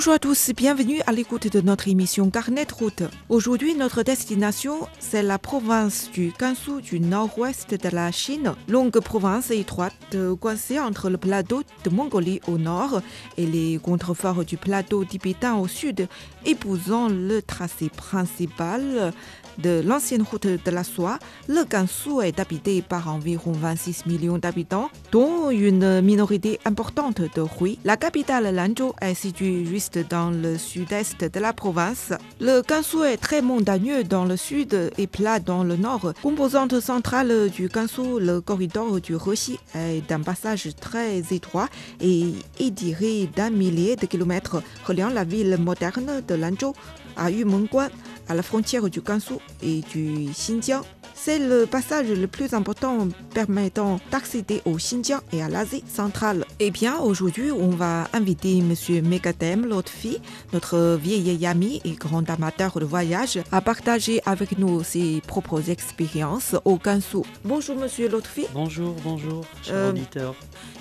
Bonjour à tous, bienvenue à l'écoute de notre émission Carnet route. Aujourd'hui, notre destination, c'est la province du Gansu du nord-ouest de la Chine, longue province étroite coincée entre le plateau de Mongolie au nord et les contreforts du plateau tibetain au sud, épousant le tracé principal de l'ancienne route de la soie, le Gansu est habité par environ 26 millions d'habitants, dont une minorité importante de Hui. La capitale Lanzhou est située juste dans le sud-est de la province. Le Gansu est très montagneux dans le sud et plat dans le nord. Composante centrale du Gansu, le corridor du Rexi est d'un passage très étroit et étiré d'un millier de kilomètres reliant la ville moderne de Lanzhou à Yumengguan à la frontière du Gansu et du Xinjiang. C'est le passage le plus important permettant d'accéder au Xinjiang et à l'Asie centrale. Eh bien, aujourd'hui, on va inviter M. Megadem Lotfi, notre vieil ami et grand amateur de voyage, à partager avec nous ses propres expériences au Gansu. Bonjour, M. Lotfi. Bonjour, bonjour, cher Euh, auditeur.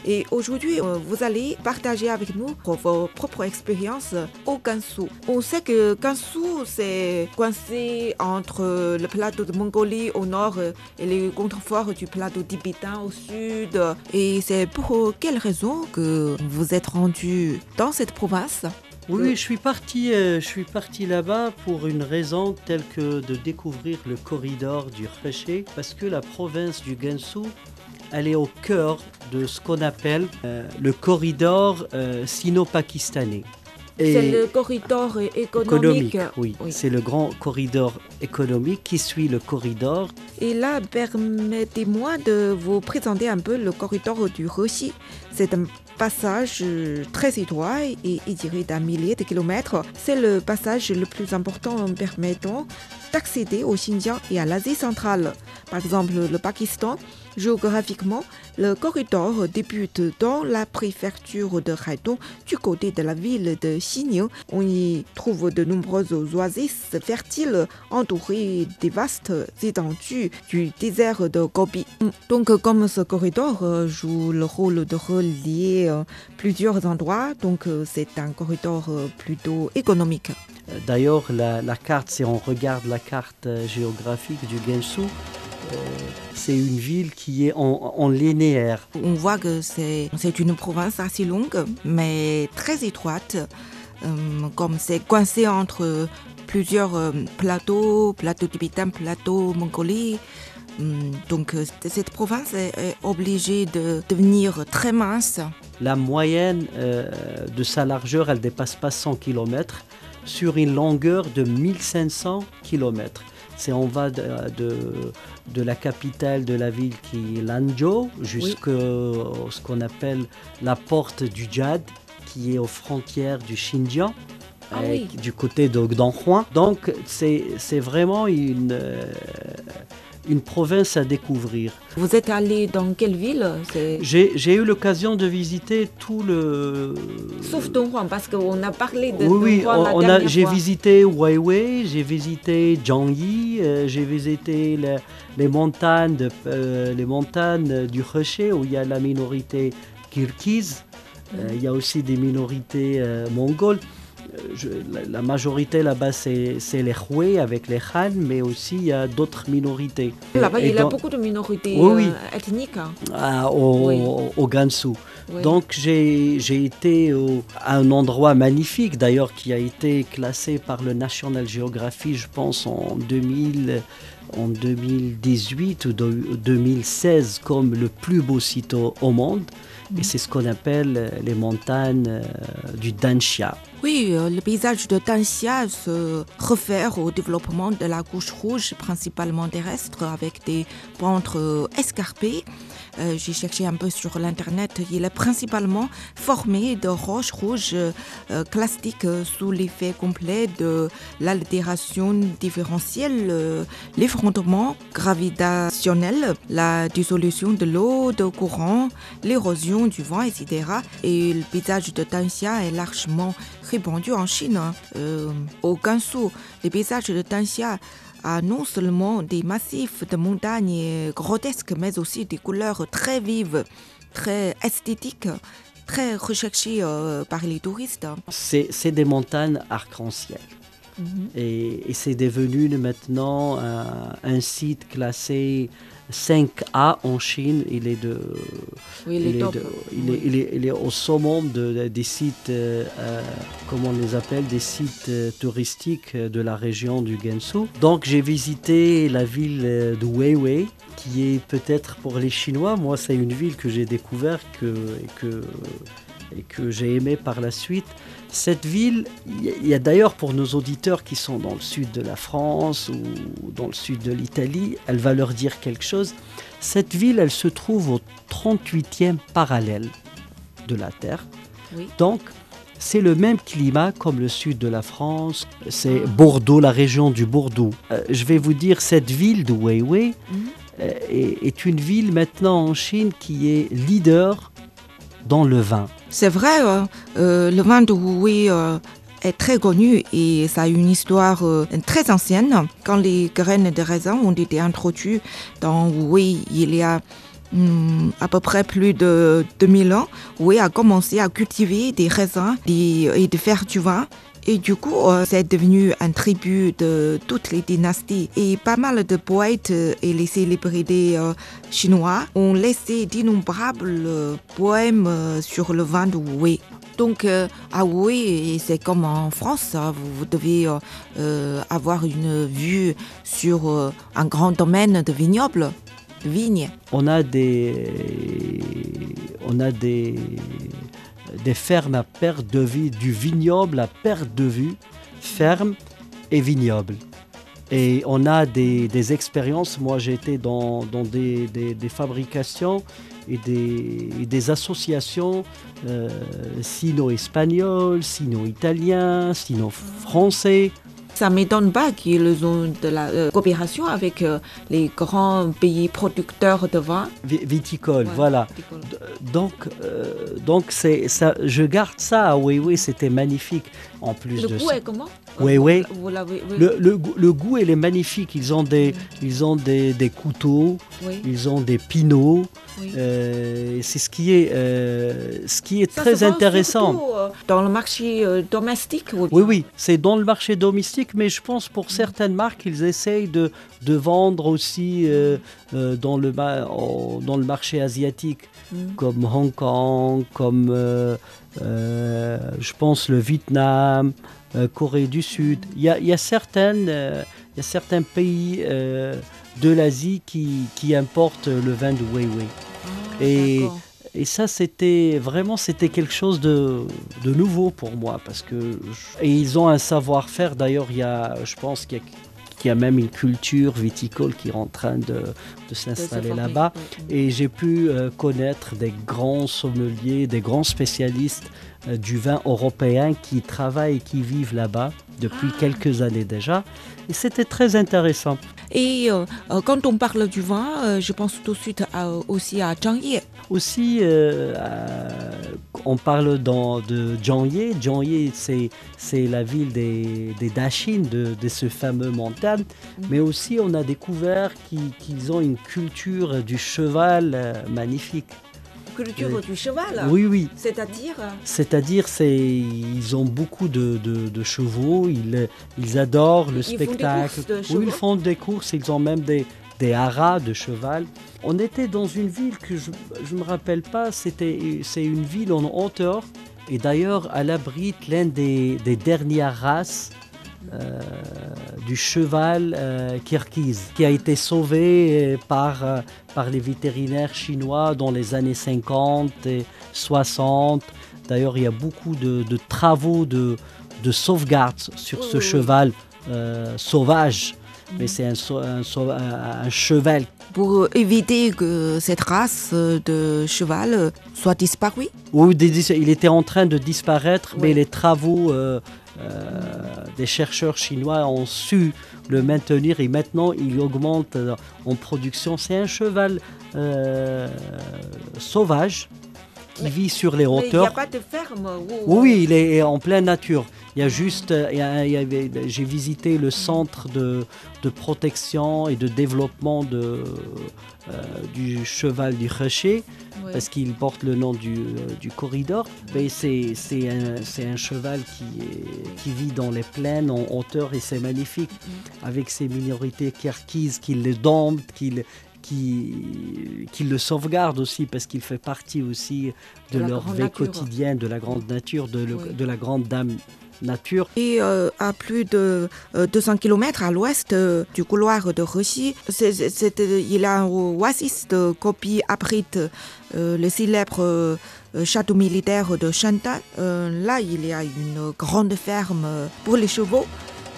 Et aujourd'hui, euh, vous allez partager avec nous vos propres expériences au Gansu. On sait que Gansu, c'est coincé entre le plateau de Mongolie au nord euh, et les contreforts du plateau tibétain au sud. Et c'est pour quelle raison que vous êtes rendu dans cette province? Oui, oui, je suis parti, euh, je suis parti là-bas pour une raison telle que de découvrir le corridor du Reché, parce que la province du Gansu, elle est au cœur de ce qu'on appelle euh, le corridor euh, sino-pakistanais. C'est le corridor économique. oui. Oui. C'est le grand corridor économique qui suit le corridor Et là, permettez-moi de vous présenter un peu le corridor du Rexi. C'est un passage euh, très étroit et étiré d'un millier de kilomètres. C'est le passage le plus important permettant d'accéder au Xinjiang et à l'Asie centrale. Par exemple, le Pakistan, géographiquement, le corridor débute dans la préfecture de Haidong, du côté de la ville de Xining. On y trouve de nombreuses oasis fertiles entourées des vastes étendues du désert de Gobi. Donc, comme ce corridor joue le rôle de relier euh, plusieurs endroits, donc euh, c'est un corridor euh, plutôt économique. D'ailleurs, la, la carte, si on regarde la carte géographique du Gansu, c'est une ville qui est en, en linéaire. On voit que c'est une province assez longue, mais très étroite, euh, comme c'est coincé entre plusieurs plateaux, plateau tibétain, plateau Mongolie. Hum, Donc euh, cette province est, obligée de devenir très mince. La moyenne euh, de sa largeur, elle dépasse pas 100 km sur une longueur de 1500 km. C'est on va de, de, de la capitale de la ville qui est Lanzhou jusqu'à ce qu'on appelle la porte du Jade qui est aux frontières du Xinjiang. Ah oui. du côté de d'Anhuan. Donc c'est c'est vraiment une, euh, une province à découvrir. Vous êtes allé dans quelle ville J'ai eu l'occasion de visiter tout le... Sauf Donghuan, parce qu'on a parlé de Oui, oui, on- on j'ai visité Weiwei, j'ai visité Zhangyi, euh, j'ai visité le- les montagnes, de, euh, les montagnes du Reché où il y a la minorité kirghize. Euh, il y a aussi des minorités euh, mongoles. Je- la, la majorité là-bas, c'est les Hui avec les Han, mais aussi il y a d'autres minorités. Là-bas, il y a beaucoup de minorités Oui, euh, ethniques. hein. ah, au, Oui. au Gansu. Oui. Donc j'ai été au- à un endroit magnifique d'ailleurs qui a été classé par le National Geographic je pense en 2000 en 2018 ou de- 2016 comme le plus beau site au, monde et c'est ce qu'on appelle euh, les montagnes euh, du Danxia. Oui, euh, le paysage de Tanxia se réfère au développement de la couche rouge, principalement terrestre, avec des pentes euh, escarpées. Euh, J'ai cherché un peu sur l'internet. Il est principalement formé de roches rouges euh, clastiques euh, sous l'effet complet de l'altération différentielle, l'effondrement gravitationnel, la dissolution de l'eau, de courant, l'érosion du vent, etc. Et le paysage de Tanxia est largement répandu en Chine. hein. Euh, au Gansu, le paysage de Tanxia a non seulement des massifs de montagnes grotesques, mais aussi des couleurs très vives, très esthétiques, très recherchées euh, par les touristes. C'est c'est des montagnes arc-en-ciel. Et, et c'est devenu maintenant un, un site classé 5A en Chine. Il est, de, Oui, il est, tops. de- il est- il est- il est au summum de- de- des sites, euh, euh, comment on les appelle, des sites euh, touristiques de la région du Gansu. Donc j'ai visité la ville de Weiwei, qui est peut-être pour les Chinois, moi c'est une ville que j'ai découverte que, et que, et que j'ai aimé par la suite. Cette ville, il y a- d'ailleurs pour nos auditeurs qui sont dans le sud de la France ou dans le sud de l'Italie, elle va leur dire quelque chose. Cette ville, elle se trouve au 38e parallèle de la Terre. Oui. Donc, c'est le même climat comme le sud de la France. C'est Bordeaux, la région du Bordeaux. Euh, je vais vous dire, cette ville de Weiwei Mhm. euh, est, est une ville maintenant en Chine qui est leader dans le vin. C'est vrai, euh, euh, le vin de Wuhui euh, est très connu et ça a une histoire très ancienne. Quand les graines de raisin ont été introduites dans Wuhui il y a hum, à peu près plus de 2000 ans, Wuhui a commencé à cultiver des raisins et de faire du vin. Et du coup, euh, c'est devenu un tribut de toutes les dynasties. Et pas mal de poètes euh, et les célébrités euh, chinois ont laissé d'innombrables poèmes sur le vin de Wuhui. Donc à et c'est comme en France, hein, vous, devez avoir une vue sur un grand domaine de vignobles, de vignes. On a des, on a des, des fermes à perte de vue, du vignoble à perte de vue, ferme et vignoble. Et on a des, des expériences. Moi, j'ai été dans, dans des, des- des fabrications et des, et des associations euh, sino-espagnoles, sino-italiens, sino-français. Ça ne m'étonne pas qu'ils ont de la euh, coopération avec euh, les grands pays producteurs de vin. vi- viticoles, Ouais, voilà. viticole. Donc, euh, donc c'est ça. Je garde ça à Weiwei, c'était magnifique. En plus Le de goût ça. est comment? Oui, oui. Le, le goût- le goût, il est magnifique. Ils ont des, ils ont des, des couteaux, oui, ils ont des pinots. oui. Euh, c'est ce qui est, euh, ce qui est Ça très intéressant. surtout, euh, dans le marché domestique ou Oui, oui, c'est dans le marché domestique, mais je pense pour certaines marques, ils essayent de, de vendre aussi euh, dans, le, dans le marché asiatique, Mm. comme Hong Kong, comme je pense le Vietnam, euh, Corée du Sud. Il y a, il y a certaines, euh, il y a certains pays euh, de l'Asie qui, qui importent le vin de Weiwei. Ah, Et- ça, c'était vraiment c'était quelque chose de, de nouveau pour moi parce que et ils ont un savoir-faire. D'ailleurs, il y a, je pense qu'il y a, qu'il y a même une culture viticole qui est en train de, s'installer là-bas. Et j'ai pu euh, connaître des grands sommeliers, des grands spécialistes du vin européen qui travaillent et qui vivent là-bas depuis Ah. quelques années déjà. Et c'était très intéressant. Et euh, euh, quand on parle du vin, euh, je pense tout de suite à- aussi à Zhangye. Aussi, euh, euh, on parle dans, de Jiangye. Jiangye, c'est, c'est la ville des, des Dachines, de, de ce fameux montagne. Mais aussi, on a découvert qu'ils, ont une culture du cheval euh, magnifique. Culture Oui. du cheval. Oui, oui. C'est-à-dire C'est-à-dire, c'est, ils ont beaucoup de, de- de chevaux, ils, ils adorent le Ils font des spectacle. de Oui, ils font des courses, ils ont même des, des haras de cheval. On était dans une ville que je ne me rappelle pas, c'était, c'est une ville en hauteur. Et d'ailleurs, elle abrite l'un des, des dernières races euh, du cheval euh, kirghiz qui a été sauvé euh, par, euh, par les vétérinaires chinois dans les années 50 et 60. D'ailleurs, il y a beaucoup de, de travaux de, de sauvegarde sur ce oui. cheval sauvage. Mais Mhm. c'est un, cheval. Pour éviter que cette race de cheval soit disparue? Oui, il était en train de disparaître, mais les travaux des chercheurs chinois ont su le maintenir et maintenant il augmente euh, en production. C'est un cheval euh, sauvage qui Mais- vit sur les Mais il n'y a hauteurs. pas de ferme. où- Oui, oui, il est en pleine nature. Il y a juste, j'ai visité le centre de, de protection et de développement de, euh, du cheval du Rocher parce qu'il porte le nom du, euh, du corridor. C'est c'est un, c'est un cheval qui, est- qui vit dans les plaines en hauteur et c'est magnifique. Avec ses minorités kirghizes qui le domptent, qui le, qui, qui le sauvegardent aussi parce qu'il fait partie aussi de, leur vie nature. quotidienne, de la grande nature, de, le- Oui. de la grande dame Et euh, à plus de euh, 200 km à l'ouest euh, du couloir de Russie, euh, il y a un oasis de copie abrite euh, le célèbre euh, euh, château militaire de Shantan. Euh, là, il y a une grande ferme euh, pour les chevaux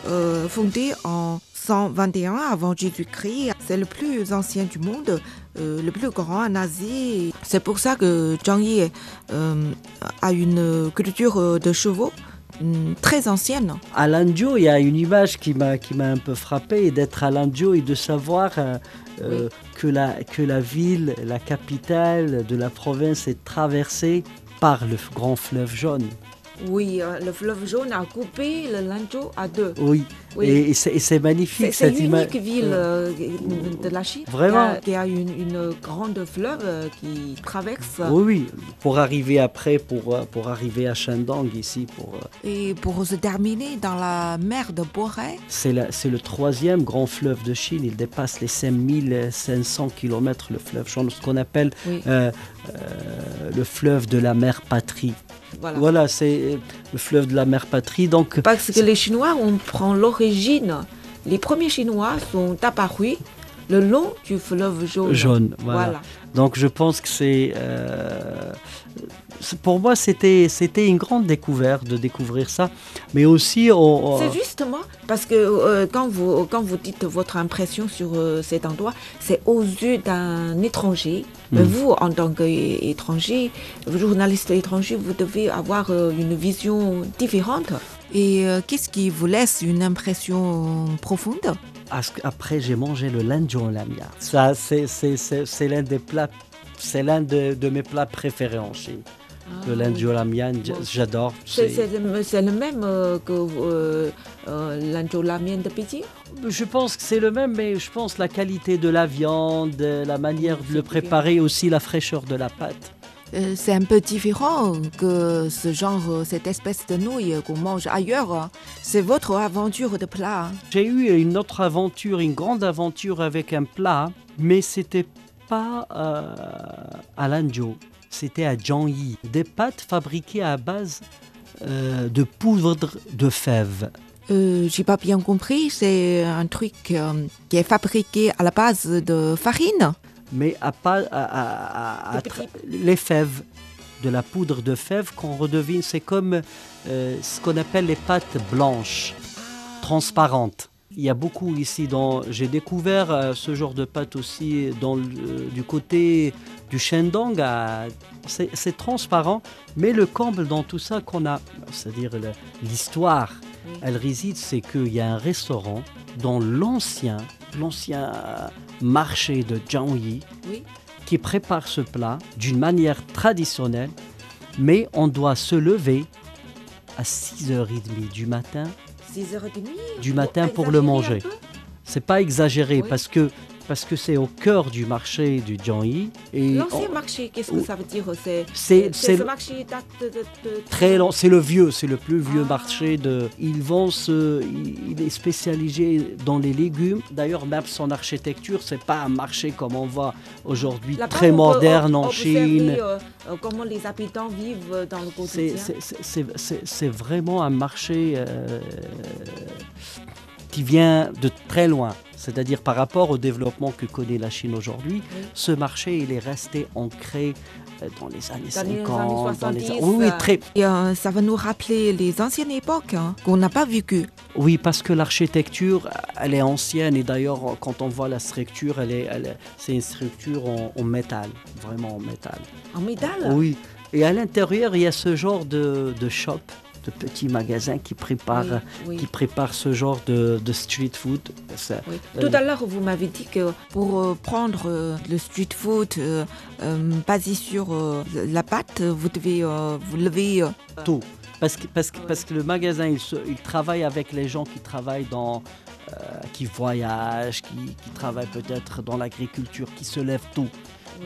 euh, fondée en 121 avant Jésus-Christ. C'est le plus ancien du monde, euh, le plus grand en Asie. C'est pour ça que Zhang Yi euh, a une culture euh, de chevaux très ancienne. À l'Indio, il y a une image qui m'a qui m'a un peu frappé, d'être à l'Indio et de savoir euh, euh, que, la, que la ville, la capitale de la province est traversée par le grand fleuve jaune. Oui, euh, le fleuve jaune a coupé le Lanzhou à deux. Oui, Oui. et, c'est magnifique c'est cette image. l'unique ville euh, de la Chine Vraiment. qui a, qui a une, une grande fleuve euh, qui traverse. Oui, oui, pour arriver après, pour, pour arriver à Shandong ici, pour, Et pour se terminer dans la mer de Boré, c'est le troisième grand fleuve de Chine. Il dépasse les 5500 km, le fleuve jaune, ce qu'on appelle oui, euh, euh, le fleuve de la mer patrie. Voilà. Voilà, c'est le fleuve de la mer patrie. Donc, Parce que les Chinois, on prend l'origine. Les premiers Chinois sont apparus le long du fleuve jaune. jaune. Voilà. Voilà. Donc, je pense que c'est. euh, pour moi, c'était c'était une grande découverte de découvrir ça. Mais aussi, on- on- C'est justement parce que euh, quand, vous, quand vous dites votre impression sur euh, cet endroit, c'est aux yeux d'un étranger. Mais Mm. vous, en tant qu'étranger, journaliste étranger, vous devez avoir euh, une vision différente. Et euh, qu'est-ce qui vous laisse une impression profonde? Après, j'ai mangé le lanjon lamia. Ça, c'est- l'un des plats, c'est l'un de, de mes plats préférés en Chine. le lanjon lamia, j'adore. Ah C'est le, même euh, que euh, euh, l'anjo lamien de Pékin? Je pense que c'est le même, mais je pense la qualité de la viande, la manière de le préparer, aussi la fraîcheur de la pâte. Euh, C'est un peu différent que ce genre, euh, cette espèce de nouilles qu'on mange ailleurs. C'est votre aventure de plat. J'ai eu une autre aventure, une grande aventure avec un plat, mais c'était pas euh, à c'était à Jiangyi. Des pâtes fabriquées à base euh, de poudre de fèves. Euh, J'ai pas bien compris. C'est un truc qui est fabriqué à la base de farine. Mais à pas à, à- les fèves de la poudre de fèves qu'on redevine c'est comme euh, ce qu'on appelle les pâtes blanches transparentes. Il y a beaucoup ici dans j'ai découvert euh, ce genre de pâtes aussi dans le- euh, du côté du Shandong c'est transparent mais le comble dans tout ça qu'on a c'est-à-dire l'histoire elle réside c'est qu'il y a un restaurant dans l'ancien l'ancien marché de Oui. qui prépare ce plat d'une manière traditionnelle, mais on doit se lever à 6h30 du matin. 6h30 Du matin pour le manger. C'est pas exagéré Oui. parce que parce que c'est au cœur du marché du Jiangyi L'ancien on- marché, qu'est-ce que ça veut dire C'est ce le- marché date de, de- de- très long, c'est le vieux, c'est le plus vieux Ah. marché de. Il il est spécialisé dans les légumes. D'ailleurs, même son architecture, c'est pas un marché comme on voit aujourd'hui, très peut moderne en Chine. euh, euh, comment les habitants vivent dans le quotidien. c'est vraiment un marché. euh, qui vient de très loin. C'est-à-dire par rapport au développement que connaît la Chine aujourd'hui, Oui. ce marché il est resté ancré euh, dans les années Dans les 50, années dans les 70, oui, oui, euh, très, Et euh, ça va nous rappeler les anciennes époques hein, qu'on n'a pas vécues. oui, parce que l'architecture, elle est ancienne et d'ailleurs quand on voit la structure, elle est, elle est- c'est une structure en, en métal, vraiment en métal. En métal? Oui, et à l'intérieur il y a ce genre de, de shop, de petits magasins qui préparent, Oui, oui, qui préparent ce genre de, de street food. Oui. euh, Tout à l'heure, vous m'avez dit que pour euh, prendre euh, le street food euh, euh, basé sur euh, la pâte, vous devez vous lever. tôt. Parce que, parce, que, parce que le magasin, il, se- il travaille avec les gens qui travaillent dans. qui voyagent, qui, qui travaillent peut-être dans l'agriculture, qui se lèvent tôt.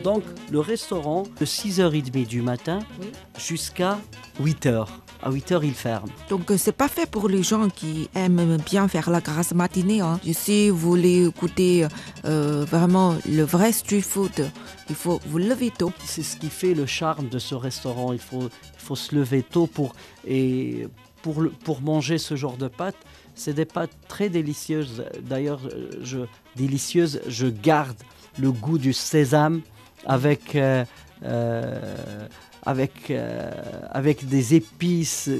Donc, le restaurant, de 6h30 du matin oui. jusqu'à 8h. À 8h, il ferme. Donc euh, c'est pas fait pour les gens qui aiment bien faire la grasse matinée. Hein. Si vous voulez goûter euh, vraiment le vrai street food, il faut vous lever tôt. C'est ce qui fait le charme de ce restaurant. Il faut, il faut se lever tôt pour, et pour, le- pour manger ce genre de pâtes. C'est des pâtes très délicieuses. D'ailleurs, je, délicieuses, je garde le goût du sésame avec, euh, euh, avec, euh, avec des épices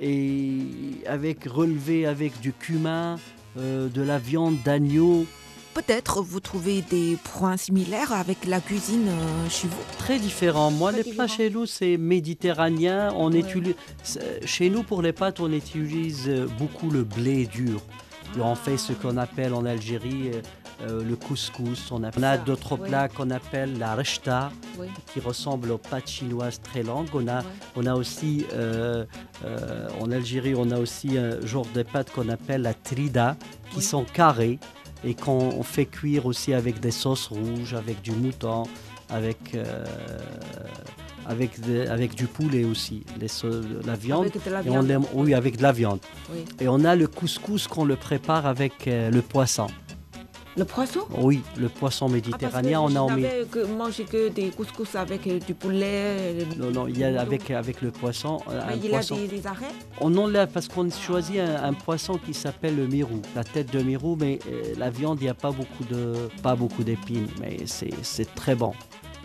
et avec relevé avec du cumin, de la viande d'agneau. Peut-être vous trouvez des points similaires avec la cuisine chez vous? Très différent. Moi, Très les plats chez nous, c'est méditerranéen. On Ouais. utilise, chez nous, pour les pâtes, on utilise beaucoup le blé dur. Et on fait ce qu'on appelle en Algérie euh, le couscous. On a, on a Ça, d'autres plats qu'on appelle la rechta, Oui. qui ressemblent aux pâtes chinoises très longues. On a, on a aussi, euh, euh, en Algérie, on a aussi un genre de pâtes qu'on appelle la trida, qui sont carrées et qu'on on fait cuire aussi avec des sauces rouges, avec du mouton, avec, avec, du poulet aussi, les la viande. Avec de la Et on oui, avec de la viande. Oui. Et on a le couscous qu'on le prépare avec euh, le poisson. Le poisson Oui, le poisson méditerranéen, on a on n'avais que mangé que des couscous avec euh, du poulet. euh, Non, non, il y a avec, avec le poisson. un il poisson. a des, des arrêts On enlève parce qu'on choisit un, un poisson qui s'appelle le mirou, la tête de mirou, mais euh, la viande, il n'y a pas beaucoup de pas beaucoup d'épines, mais c'est très bon.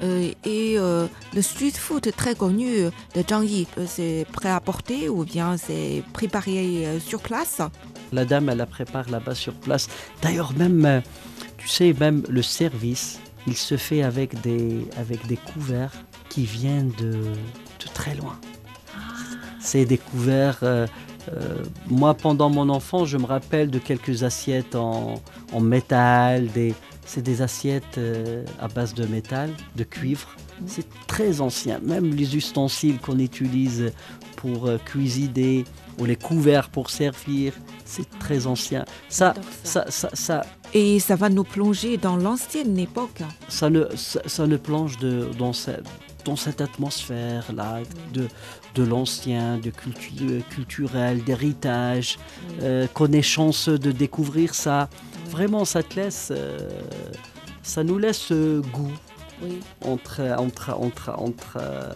Euh, et euh, le street food très connu de Zhang Yi, euh, c'est prêt à porter ou bien c'est préparé sur place? La dame, elle la prépare là-bas sur place. D'ailleurs, même, tu sais, même le service, il se fait avec des, avec des couverts qui viennent de, de très loin. C'est des couverts. euh, euh, moi, pendant mon enfance, je me rappelle de quelques assiettes en, en métal. Des, c'est des assiettes euh, à base de métal, de cuivre. C'est très ancien. Même les ustensiles qu'on utilise pour euh, cuisiner ou les couverts pour servir, c'est très ancien. Ça, ça. ça, ça, ça, Et ça va nous plonger dans l'ancienne époque. ça ne, ça, plonge de, dans, ce- dans cette atmosphère-là de, de l'ancien, de cultu- culturel, d'héritage, euh, qu'on est chanceux de découvrir ça. Vraiment, ça te laisse, euh, ça nous laisse ce goût Oui. entre, entre, entre, entre, euh,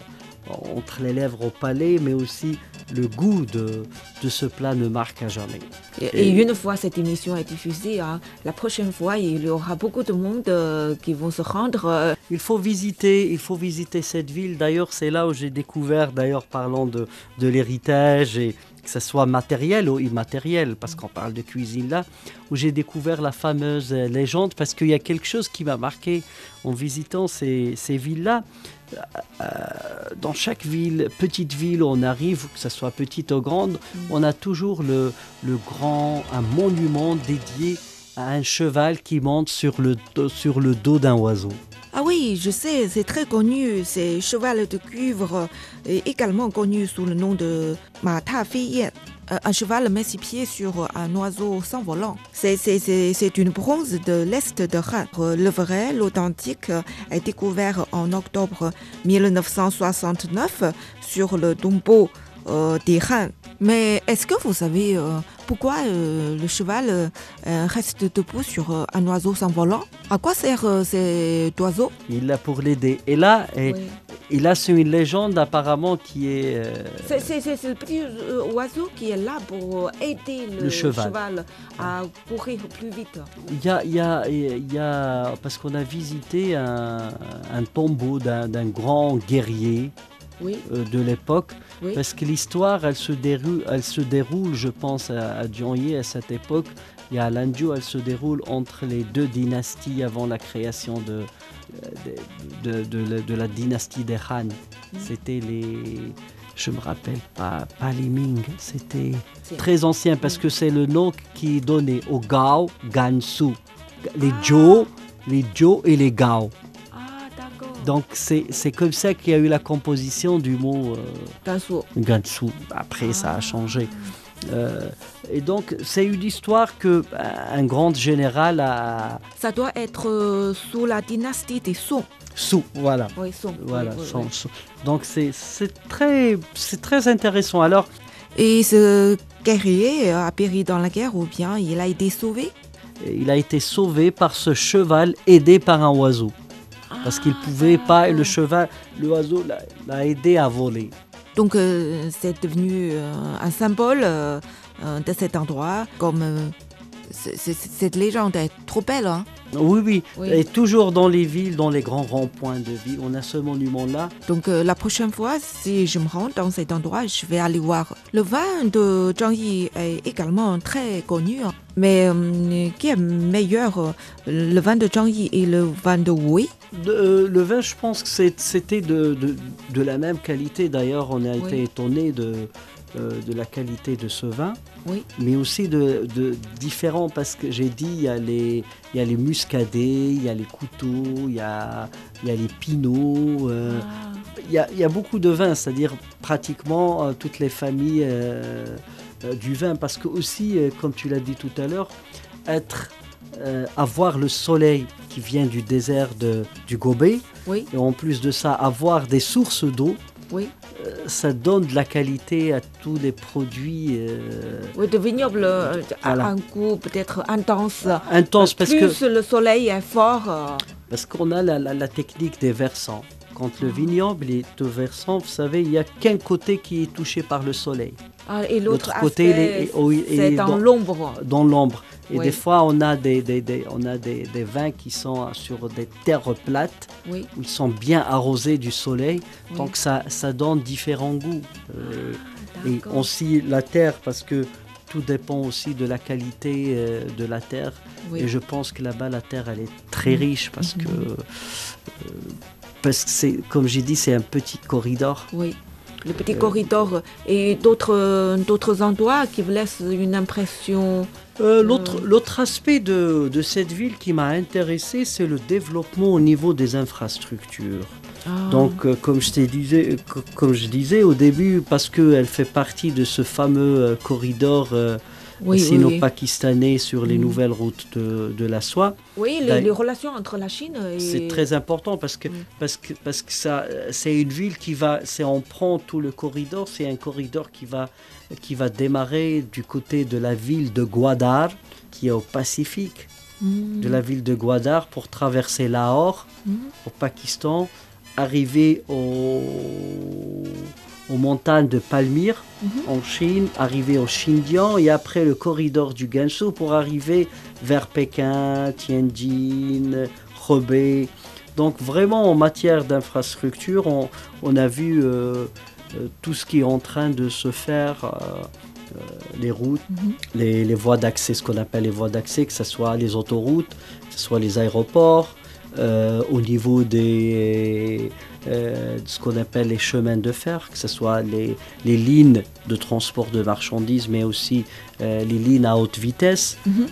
entre les lèvres au palais, mais aussi le goût de, de ce plat ne marque à jamais. Et, Et- et une fois cette émission est diffusée, hein, la prochaine fois, il y aura beaucoup de monde euh, qui vont se rendre. euh, Il faut visiter, il faut visiter cette ville. D'ailleurs, c'est là où j'ai découvert, d'ailleurs, parlant de, de l'héritage et que ce soit matériel ou immatériel, parce qu'on parle de cuisine là, où j'ai découvert la fameuse euh, légende, parce qu'il y a quelque chose qui m'a marqué en visitant ces, ces villes-là. Euh, dans chaque ville, petite ville où on arrive, que ce soit petite ou grande, on a toujours le, le grand, un monument dédié à un cheval qui monte sur le, sur le dos d'un oiseau. Ah oui, je sais, c'est très connu. C'est cheval de cuivre, également connu sous le nom de Mata Feiyan. Euh, Un cheval met ses pieds sur un oiseau sans volant. C'est- une bronze de l'Est de Han. Le vrai, l'authentique, est découvert en octobre 1969 sur le tombeau euh, des Han. Mais est-ce que vous savez euh, pourquoi euh, le cheval euh, euh, reste debout sur euh, un oiseau sans volant À quoi sert cet oiseau? Il l'a pour l'aider. Et là, et Et là, c'est une légende apparemment qui est... C'est le petit oiseau qui est là pour aider le, Le cheval. à courir plus vite. Il y a, il y a- il y a- parce qu'on a visité un, un tombeau d'un grand guerrier Oui, euh, de l'époque, oui. parce que l'histoire, elle se déroule, elle se déroule, je pense, à, à à cette époque. Il y a Landio, elle se déroule entre les deux dynasties avant la création de, de, de- de la- de la dynastie des Han. C'était les, je me rappelle pas, pas les Ming, c'était très ancien parce que c'est le nom qui est donné aux Gao, Gansu, les Zhou, les Zhou et les Gao. Ah. Donc c'est comme ça qu'il y a eu la composition du mot euh, Gansu. Gansu. Après ça a changé. Euh, et donc c'est une histoire que euh, un grand général a Ça doit être euh, sous la dynastie des Song. sous, voilà. Oui, Song. Voilà, oui, oui, oui. donc c'est très très intéressant. Alors Et ce guerrier a péri dans la guerre ou bien il a été sauvé? il a été sauvé par ce cheval aidé par un oiseau parce qu'il Ah, pouvait pas et le d'accord. cheval l'oiseau l'a- aidé à voler. Donc euh, c'est devenu euh, un symbole euh, de cet endroit. Comme cette légende est trop belle. Hein Oui, oui, Oui. Et toujours dans les villes, dans les grands ronds-points de ville, on a ce monument-là. Donc euh, la prochaine fois, si je me rends dans cet endroit, je vais aller voir. Le vin de Zhangyi est également très connu. hein. Mais euh, qui est meilleur, euh, le vin de Zhangyi et le vin de Wei? De- le vin, je pense que c'était de, de, de la même qualité. D'ailleurs, on a Oui. été étonné de, euh, de la qualité de ce vin, Oui. mais aussi de, de différents, parce que j'ai dit, il y, a les, il y a les muscadets, il y a les couteaux, il y a, il y a les pinots. euh, il y, a, il y a beaucoup de vins, c'est-à-dire pratiquement euh, toutes les familles du vin, parce que aussi, comme tu l'as dit tout à l'heure, être, euh, avoir le soleil qui vient du désert de, du Gobé, Oui, et en plus de ça, avoir des sources d'eau, oui. euh, ça donne de la qualité à tous les produits euh, Oui, de vignoble euh, a Voilà. un goût peut-être intense. intenses, parce que Plus le soleil est fort. euh, Parce qu'on a la, la- la technique des versants. Quand le vignoble est au versant, vous savez, il n'y a qu'un côté qui est touché par le soleil, ah, et l'autre côté, il est- oh, dans l'ombre. dans l'ombre. Et Oui. des fois, on a, des, des- des- on a des, des vins qui sont sur des terres plates, Oui. où ils sont bien arrosés du soleil, Oui. donc ça, ça donne différents goûts. Euh, et aussi la terre, parce que tout dépend aussi de la qualité euh, de la terre. Oui. Et je pense que là-bas, la terre, elle est très Mhm. riche parce que, Mhm. euh, parce que c'est, comme j'ai dit, c'est un petit corridor. Oui. Le petit Euh, corridor et d'autres d'autres endroits qui vous laissent une impression. Euh, l'autre, l'autre aspect de, de cette ville qui m'a intéressé, c'est le développement au niveau des infrastructures. Ah, Donc, euh, comme je, disais, co- comme je disais au début, parce qu'elle fait partie de ce fameux euh, corridor euh, oui, sino-pakistanais sur les Mhm. nouvelles routes de, de la soie, Oui, les, relations entre la Chine et. c'est très important parce que, Oui. parce que, parce que ça, c'est une ville qui va, c'est on prend tout le corridor, c'est un corridor qui va, qui va démarrer du côté de la ville de Gwadar, qui est au Pacifique, Mm. de la ville de Gwadar pour traverser Lahore au Pakistan, arriver au, aux montagnes de Palmyre Mhm. en Chine, arriver au Xinjiang et après le corridor du Gansu pour arriver vers Pékin, Tianjin, Hebei. Donc vraiment en matière d'infrastructure, on, on a vu euh, euh, tout ce qui est en train de se faire, euh, euh, les routes, Mhm. les, les voies d'accès, ce qu'on appelle les voies d'accès, que ce soit les autoroutes, que ce soit les aéroports, euh, au niveau des, euh, de ce qu'on appelle les chemins de fer, que ce soit les, les lignes de transport de marchandises, mais aussi euh, les lignes à haute vitesse. Mhm.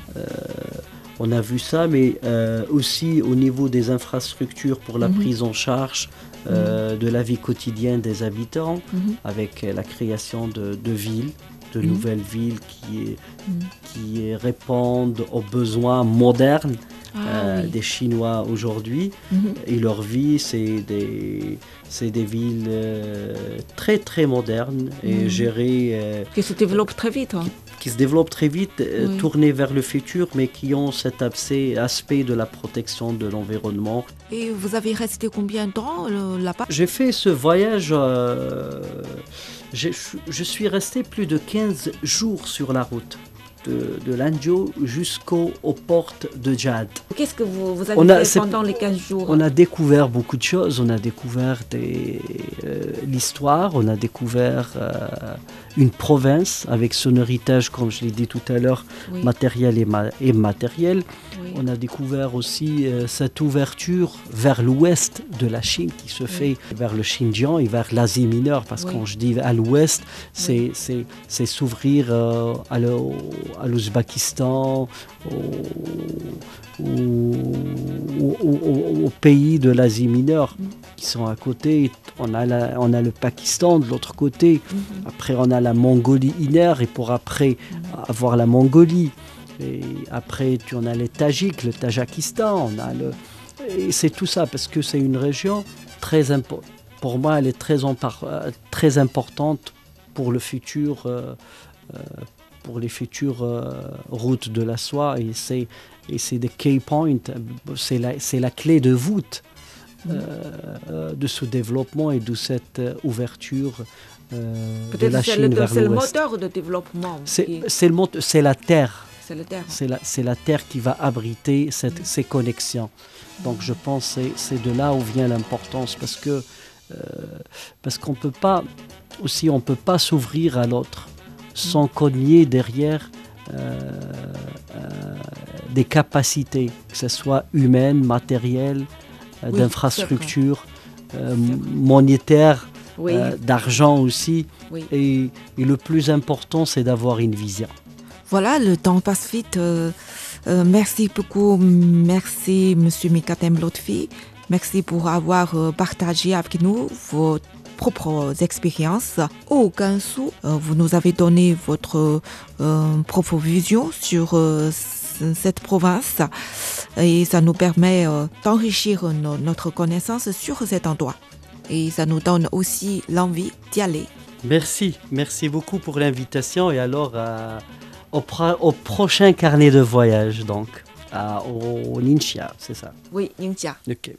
On a vu ça, mais aussi au niveau des infrastructures pour la Mhm. prise en charge euh, de la vie quotidienne des habitants, Mhm. avec la création de, de villes, de Mhm. nouvelles villes qui, Mhm. qui répondent aux besoins modernes Ah, euh, oui. des Chinois aujourd'hui. Mhm. Et leur vie, c'est des, c'est des villes euh, très très modernes et Mhm. gérées, euh, Qui se développe très vite. hein. qui se développent très vite, Oui. tournés vers le futur, mais qui ont cet aspect, aspect de la protection de l'environnement. Et vous avez resté combien de temps là-bas? J'ai fait ce voyage, je suis resté plus de 15 jours sur la route. De, de l'Andio jusqu'aux aux portes de Djad. Qu'est-ce que vous, vous avez On a- fait pendant les 15 jours? On a découvert beaucoup de choses. On a découvert euh, l'histoire, on a découvert euh, une province avec son héritage, comme je l'ai dit tout à l'heure, Oui, matériel et, ma- et matériel. oui. On a découvert aussi euh, cette ouverture vers l'ouest de la Chine qui se fait vers le Xinjiang et vers l'Asie mineure. Parce que quand je dis à l'ouest, c'est, s'ouvrir euh, à, l'Ouzbékistan, au- au- au- pays de l'Asie mineure Mm. Qui sont à côté. On a, la- on a le Pakistan de l'autre côté. Mhm. Après, on a la Mongolie inner et pour après avoir la Mongolie. Et après, tu en as les Tajiks, le Tajakistan. On a le... Et c'est tout ça parce que c'est une région très importante. Pour moi, elle est très, euh, très importante pour le futur, euh, euh, pour les futures euh, routes de la soie. Et c'est, et c'est des key points, c'est la, c'est la clé de voûte euh, euh, de ce développement et de cette euh, ouverture euh, de Peut-être la c'est Chine le, vers c'est le l'ouest. moteur de développement. C'est, qui- le la terre. C'est la, terre qui va abriter cette- ces connexions. Donc je pense que c'est, de là où vient l'importance parce que euh, parce qu'on peut pas aussi on peut pas s'ouvrir à l'autre sans cogner derrière euh, euh, des capacités, que ce soit humaines, matérielles, Oui, d'infrastructures, euh, monétaires, Oui, euh, d'argent aussi. oui. Et, et le plus important, c'est d'avoir une vision. Voilà, le temps passe vite. euh, euh, merci beaucoup. Merci, Monsieur Mikatem Lotfi. Merci pour avoir euh, partagé avec nous vos propres expériences. Au Gansu, euh, vous nous avez donné votre euh, propre vision sur euh, cette province et ça nous permet euh, d'enrichir no- notre connaissance sur cet endroit. Et ça nous donne aussi l'envie d'y aller. Merci, merci beaucoup pour l'invitation et alors euh, au, pro- au prochain carnet de voyage donc à- au Ninxia, c'est ça? Oui, Ningxia. Ok.